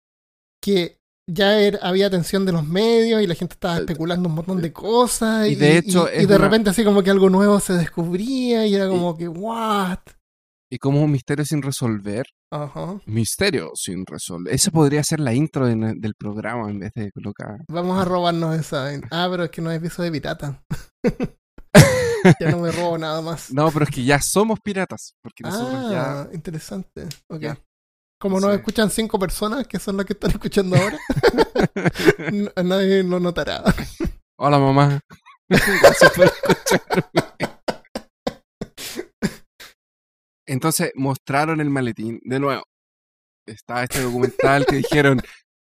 que ya era- había atención de los medios y la gente estaba especulando un montón de cosas. Eh, y de hecho y, de una- repente así como que algo nuevo se descubría y era como que, ¿what? Y como un misterio sin resolver. Ajá. Misterio sin resolver. Esa podría ser la intro de- del programa en vez de colocar. Vamos a robarnos esa. Ah, pero es que no es episodio de pirata. *laughs* ya no me robo nada más. No, pero es que ya somos piratas. Porque nosotros ya. Ah, interesante. Ok. Ya. Como nos Sí. escuchan cinco personas, que son las que están escuchando ahora, *laughs* nadie lo notará. Hola, mamá. *laughs* Gracias por escucharme. Entonces mostraron el maletín de nuevo. Está este documental que dijeron: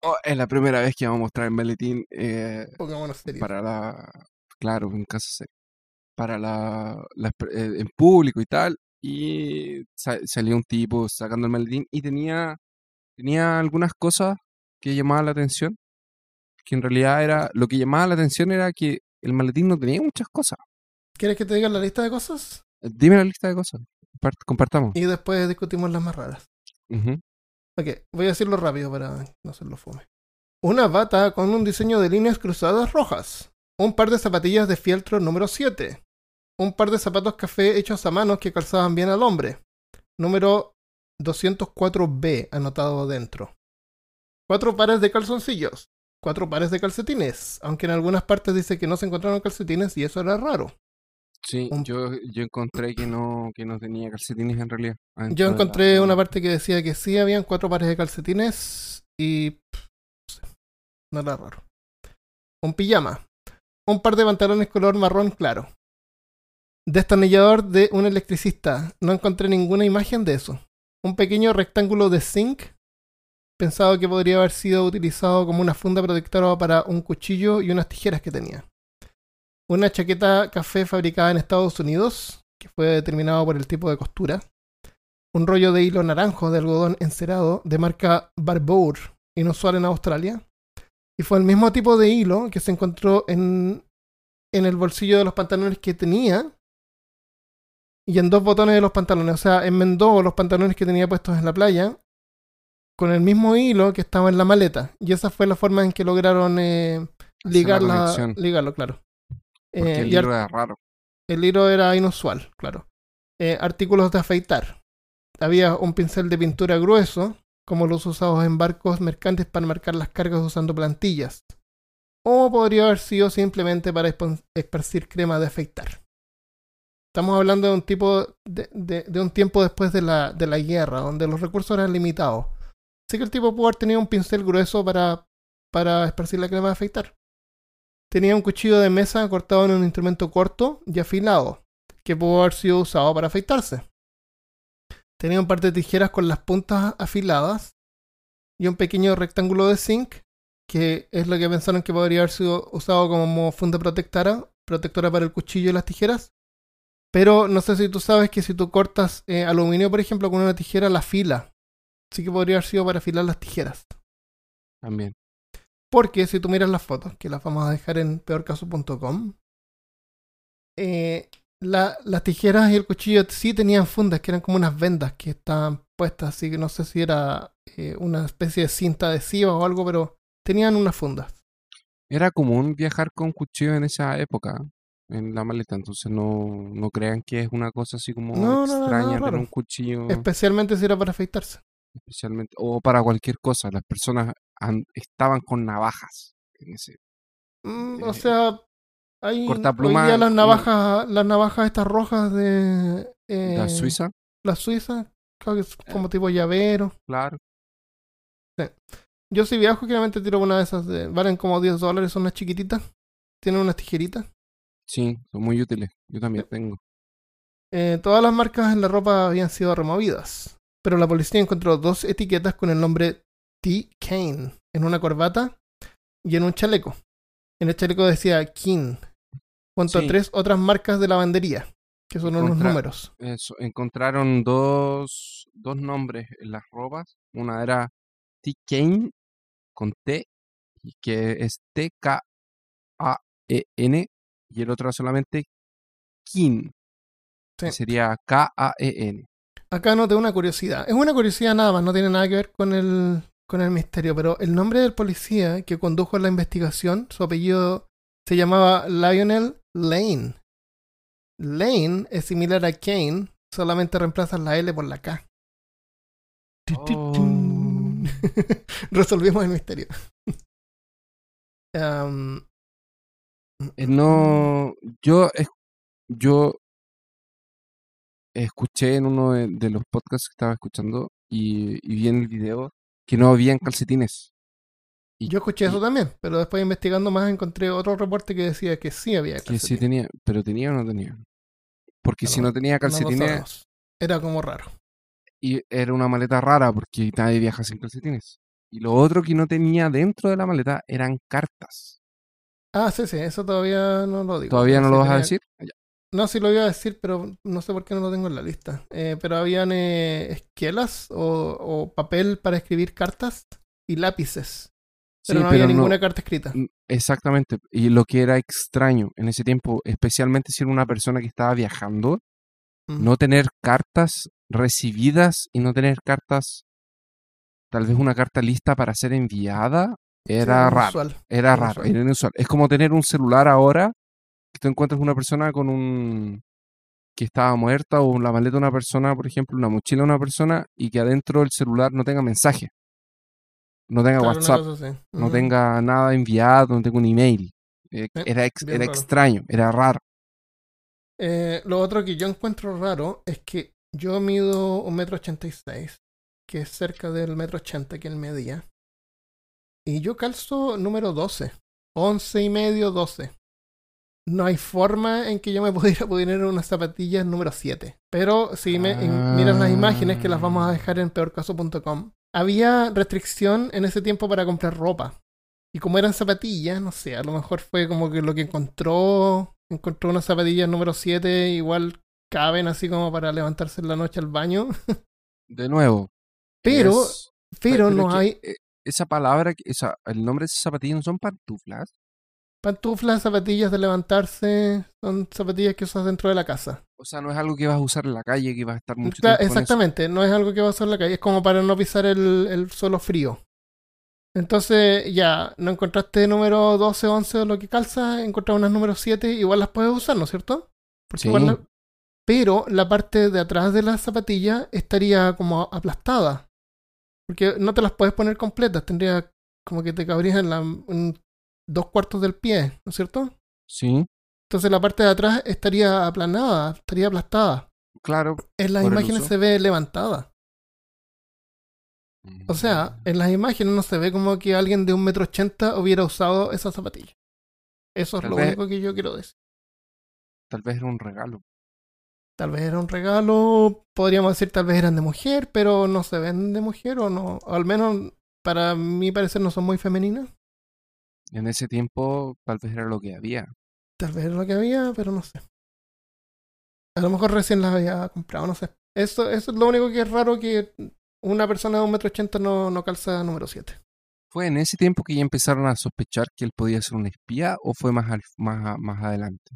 "Oh, es la primera vez que vamos a mostrar el maletín eh, Pongámonos serios. para la. Claro, en caso serio. Para la, la- eh, en público y tal. Y sa- salió un tipo sacando el maletín y tenía, tenía algunas cosas que llamaban la atención. Que en realidad era. Lo que llamaba la atención era que el maletín no tenía muchas cosas. ¿Quieres que te diga la lista de cosas? Eh, Dime la lista de cosas. Compart- compartamos. Y después discutimos las más raras. Ujú. Ok, voy a decirlo rápido para no hacerlo fome. Una bata con un diseño de líneas cruzadas rojas. Un par de zapatillas de fieltro número 7. Un par de zapatos café hechos a mano que calzaban bien al hombre. Número 204B anotado dentro. Cuatro pares de calzoncillos. Cuatro pares de calcetines. Aunque en algunas partes dice que no se encontraron calcetines y eso era raro. Sí, Un- yo, yo encontré que no, que no tenía calcetines en realidad. Yo la- encontré una parte que decía que sí habían cuatro pares de calcetines y pff, no sé, no era raro. Un pijama, un par de pantalones color marrón claro. Destornillador de un electricista. No encontré ninguna imagen de eso. Un pequeño rectángulo de zinc pensado que podría haber sido utilizado como una funda protectora para un cuchillo y unas tijeras que tenía. Una chaqueta café fabricada en Estados Unidos, que fue determinado por el tipo de costura un rollo de hilo naranjo de algodón encerado de marca Barbour, inusual en Australia. Y fue el mismo tipo de hilo que se encontró en, en el bolsillo de los pantalones que tenía y en dos botones de los pantalones. O sea, enmendó los pantalones que tenía puestos en la playa con el mismo hilo que estaba en la maleta. Y esa fue la forma en que lograron eh, ligar la ligarlo, claro. Porque Eh, el libro era raro. el hilo era inusual, claro. Eh, artículos de afeitar. Había un pincel de pintura grueso, como los usados en barcos mercantes para marcar las cargas usando plantillas. O podría haber sido simplemente para esparcir crema de afeitar. Estamos hablando de un tipo de, de- de un tiempo después de la, de la guerra, donde los recursos eran limitados. Así que el tipo pudo haber tenido un pincel grueso para, para esparcir la crema de afeitar. Tenía un cuchillo de mesa cortado en un instrumento corto y afilado, que pudo haber sido usado para afeitarse. Tenía un par de tijeras con las puntas afiladas y un pequeño rectángulo de zinc, que es lo que pensaron que podría haber sido usado como funda protectora, protectora para el cuchillo y las tijeras. Pero no sé si tú sabes que si tú cortas eh, aluminio, por ejemplo, con una tijera, la fila. Así que podría haber sido para afilar las tijeras. También. Porque si tú miras las fotos, que las vamos a dejar en peorcaso.com, eh, la- las tijeras y el cuchillo sí tenían fundas, que eran como unas vendas que estaban puestas, así que no sé si era eh, una especie de cinta adhesiva o algo, pero tenían unas fundas. Era común viajar con cuchillo en esa época en la maleta, entonces no, no crean que es una cosa así como No, no, no, extraña tener un cuchillo Especialmente si era para afeitarse. especialmente o para cualquier cosa. Las personas estaban con navajas en ese. Mm, Eh, o sea, hay cortapluma, hoy día las navajas, las navajas estas rojas de eh, La Suiza, la Suiza, creo que es como tipo llavero. claro. Yo si viajo, generalmente tiro una de esas, de- valen como 10 dólares, son unas chiquititas, tienen unas tijeritas. Sí, son muy útiles. Yo también tengo. Eh, todas las marcas en la ropa habían sido removidas, pero la policía encontró dos etiquetas con el nombre T. Kane en una corbata y en un chaleco. En el chaleco decía King, junto Sí. a tres otras marcas de lavandería, que son unos números. Eso, encontraron dos, dos nombres en las ropas. Una era T. Kane con T, que es T-K-A-E-N, y el otro solamente Kin, que sería K-A-E-N. Acá noté una curiosidad. Es una curiosidad nada más, no tiene nada que ver con el, con el misterio, pero el nombre del policía que condujo la investigación, su apellido se llamaba Lionel Lane. Lane es similar a Kane, solamente reemplazas la L por la K. Oh. *laughs* Resolvimos el misterio. Eh, No, yo, yo escuché en uno de, de los podcasts que estaba escuchando y, y vi en el video que no habían calcetines. Y yo escuché eso también, pero después investigando más encontré otro reporte que decía que sí había que sí calcetines. tenía, pero tenía o no tenía. Porque si no tenía calcetines. Era como raro. y era una maleta rara porque nadie viaja sin calcetines. Y lo otro que no tenía dentro de la maleta eran cartas. Ah, sí, sí, eso todavía no lo digo. ¿Todavía no Sí lo vas a decir? Ya. No, sí lo iba a decir, pero no sé por qué no lo tengo en la lista. Eh, pero habían eh, esquelas o, o papel para escribir cartas y lápices. Pero Sí, no había no- ninguna carta escrita. Exactamente. Y lo que era extraño en ese tiempo, especialmente si era una persona que estaba viajando, no tener cartas recibidas y no tener cartas, tal vez una carta lista para ser enviada, Sí, era era raro. inusual. Era Inusual. raro, era inusual. Es como tener un celular ahora, que tú encuentras una persona con un que estaba muerta o la maleta de una persona, por ejemplo, una mochila de una persona y que adentro del celular no tenga mensaje, no tenga Claro, WhatsApp, no tenga nada enviado, no tenga un email. Eh, Sí, era ex- extraño, era raro. Eh, lo otro que yo encuentro raro es que yo mido un metro ochenta y seis, que es cerca del metro ochenta que él medía. Y yo calzo número 12, 11 y medio, 12. No hay forma en que yo me *laughs* pudiera poner unas zapatillas número 7. Pero si me in- miras las imágenes, que las vamos a dejar en peorcaso.com, había restricción en ese tiempo para comprar ropa. Y como eran zapatillas, no sé, a lo mejor fue como que lo que encontró, encontró unas zapatillas número 7, igual caben así como para levantarse en la noche al baño. *laughs* De nuevo. Pero, es- pero no hay eh, esa palabra, esa, el nombre de esas zapatillas no son pantuflas. Pantuflas, zapatillas de levantarse, son zapatillas que usas dentro de la casa. O sea, no es algo que vas a usar en la calle, que vas a estar mucho tiempo con eso. exactamente, no es algo que vas a usar en la calle, es como para no pisar el, el suelo frío. Entonces, ya, no encontraste número 12, 11 o lo que calza, encontraste unas número 7, igual las puedes usar, ¿no es cierto? Porque Sí. igual la- Pero la parte de atrás de la zapatilla estaría como aplastada. Porque no te las puedes poner completas, tendría como que te cabrías en, la, en dos cuartos del pie, ¿no es cierto? Sí, Entonces la parte de atrás estaría aplanada, estaría aplastada. claro. En las imágenes se ve levantada. O sea, en las imágenes no se ve como que alguien de un metro ochenta hubiera usado esa zapatilla. Eso es Tal lo vez- único que yo quiero decir. Tal vez era un regalo. Tal vez era un regalo, podríamos decir tal vez eran de mujer, pero no se ven de mujer o no. O al menos para mi parecer no son muy femeninas. En ese tiempo, tal vez era lo que había. Tal vez era lo que había, pero no sé. A lo mejor recién las había comprado, no sé. Eso, eso es lo único que es raro que una persona de un metro ochenta no, no calza número 7. ¿Fue en ese tiempo que ya empezaron a sospechar que él podía ser un espía o fue más, al- más, más adelante?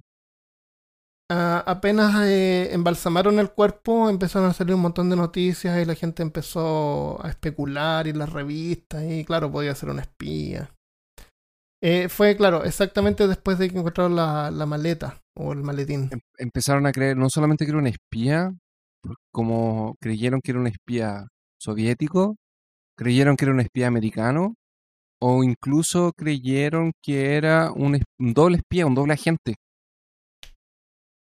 a- apenas eh, embalsamaron el cuerpo, empezaron a salir un montón de noticias y la gente empezó a especular y las revistas y claro, podía ser una espía. Eh, fue, claro, exactamente después de que encontraron la, la maleta o el maletín. Em- empezaron a creer no solamente que era un espía, como creyeron que era un espía soviético, creyeron que era un espía americano, o incluso creyeron que era un, doble espía, un doble agente.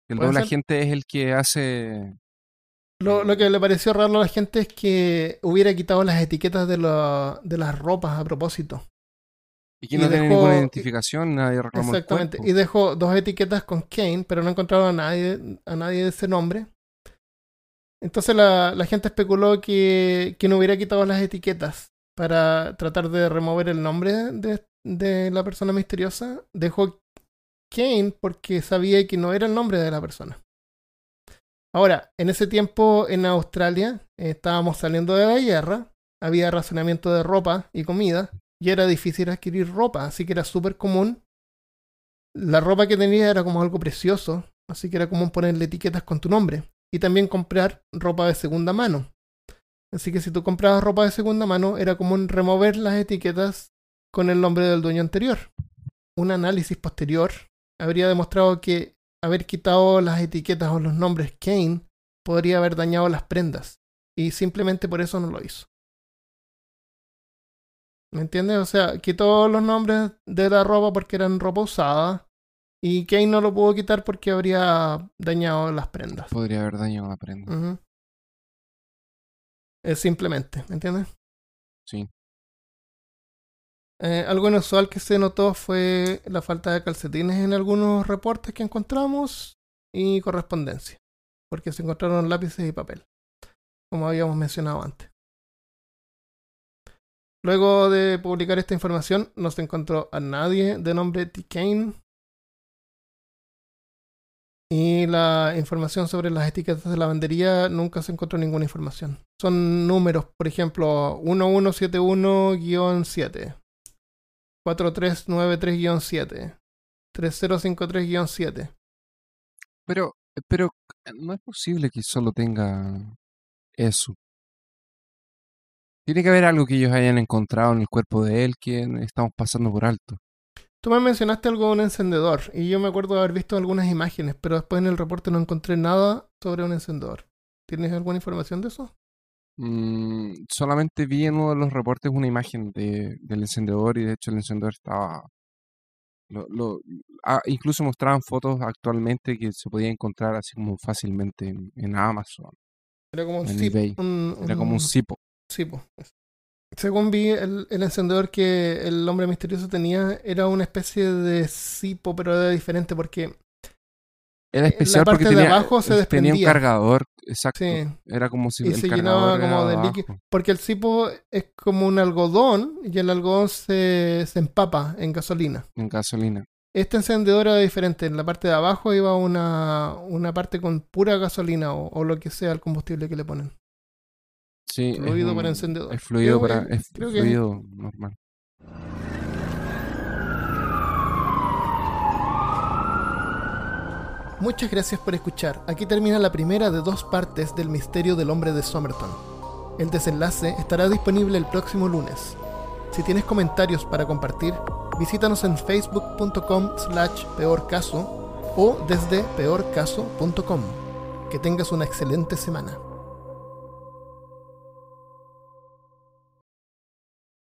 El ¿Puede doble ser? agente es el que hace... Lo, lo que le pareció raro a la gente es que hubiera quitado las etiquetas de, la- de las ropas a propósito. Y que no tiene dejó- ninguna identificación, nadie reclamó Exactamente. Y dejó dos etiquetas con Kane, pero no encontraron a nadie, a nadie de ese nombre. Entonces la, la gente especuló que, que no hubiera quitado las etiquetas para tratar de remover el nombre de, de la persona misteriosa. Dejó Kane porque sabía que no era el nombre de la persona. Ahora, en ese tiempo en Australia eh, estábamos saliendo de la guerra, había racionamiento de ropa y comida, y era difícil adquirir ropa, así que era súper común. La ropa que tenía era como algo precioso, así que era común ponerle etiquetas con tu nombre. Y también comprar ropa de segunda mano. Así que si tú comprabas ropa de segunda mano, era común remover las etiquetas con el nombre del dueño anterior. Un análisis posterior habría demostrado que haber quitado las etiquetas o los nombres Kane podría haber dañado las prendas. Y simplemente por eso no lo hizo. ¿Me entiendes? O sea, quitó los nombres de la ropa porque eran ropa usada. Y Kane no lo pudo quitar porque habría dañado las prendas. Podría haber dañado la prenda. Es simplemente, ¿me entiendes? Sí. Eh, algo inusual que se notó fue la falta de calcetines en algunos reportes que encontramos y correspondencia, porque se encontraron lápices y papel, como habíamos mencionado antes. Luego de publicar esta información, no se encontró a nadie de nombre T. Kane. Y la información sobre las etiquetas de lavandería nunca se encontró ninguna información. Son números, por ejemplo, 1171-7, 4393-7, 3053-7. Pero, pero no es posible que solo tenga eso. Tiene que haber algo que ellos hayan encontrado en el cuerpo de él que estamos pasando por alto. Tú me mencionaste algo de un encendedor y yo me acuerdo de haber visto algunas imágenes, pero después en el reporte no encontré nada sobre un encendedor. ¿Tienes alguna información de eso? Mm, solamente vi en uno de los reportes una imagen de, del encendedor y de hecho el encendedor estaba... Lo, lo- ah, incluso mostraban fotos actualmente que se podía encontrar así como fácilmente en, en Amazon. Era como un zip. un- Era como un cipo. Sí. Según vi, el, el encendedor que el hombre misterioso tenía era una especie de cipo, pero era diferente porque Era Eh, la especial parte porque de tenía, abajo se eh, tenía un desprendía. cargador, exacto. Sí. Era como si Y el se llenaba como de líquido. Porque el cipo es como un algodón y el algodón se, se empapa en gasolina. en gasolina. Este encendedor era diferente. En la parte de abajo iba una, una parte con pura gasolina o, o lo que sea el combustible que le ponen. Sí, Fluido para encendedor. Es fluido Creo para que- es creo que- fluido normal. Muchas gracias por escuchar. Aquí termina la primera de dos partes del misterio del hombre de Somerton. El desenlace estará disponible el próximo lunes. Si tienes comentarios para compartir, visítanos en facebook.com slash peorcaso o desde peorcaso.com. Que tengas una excelente semana.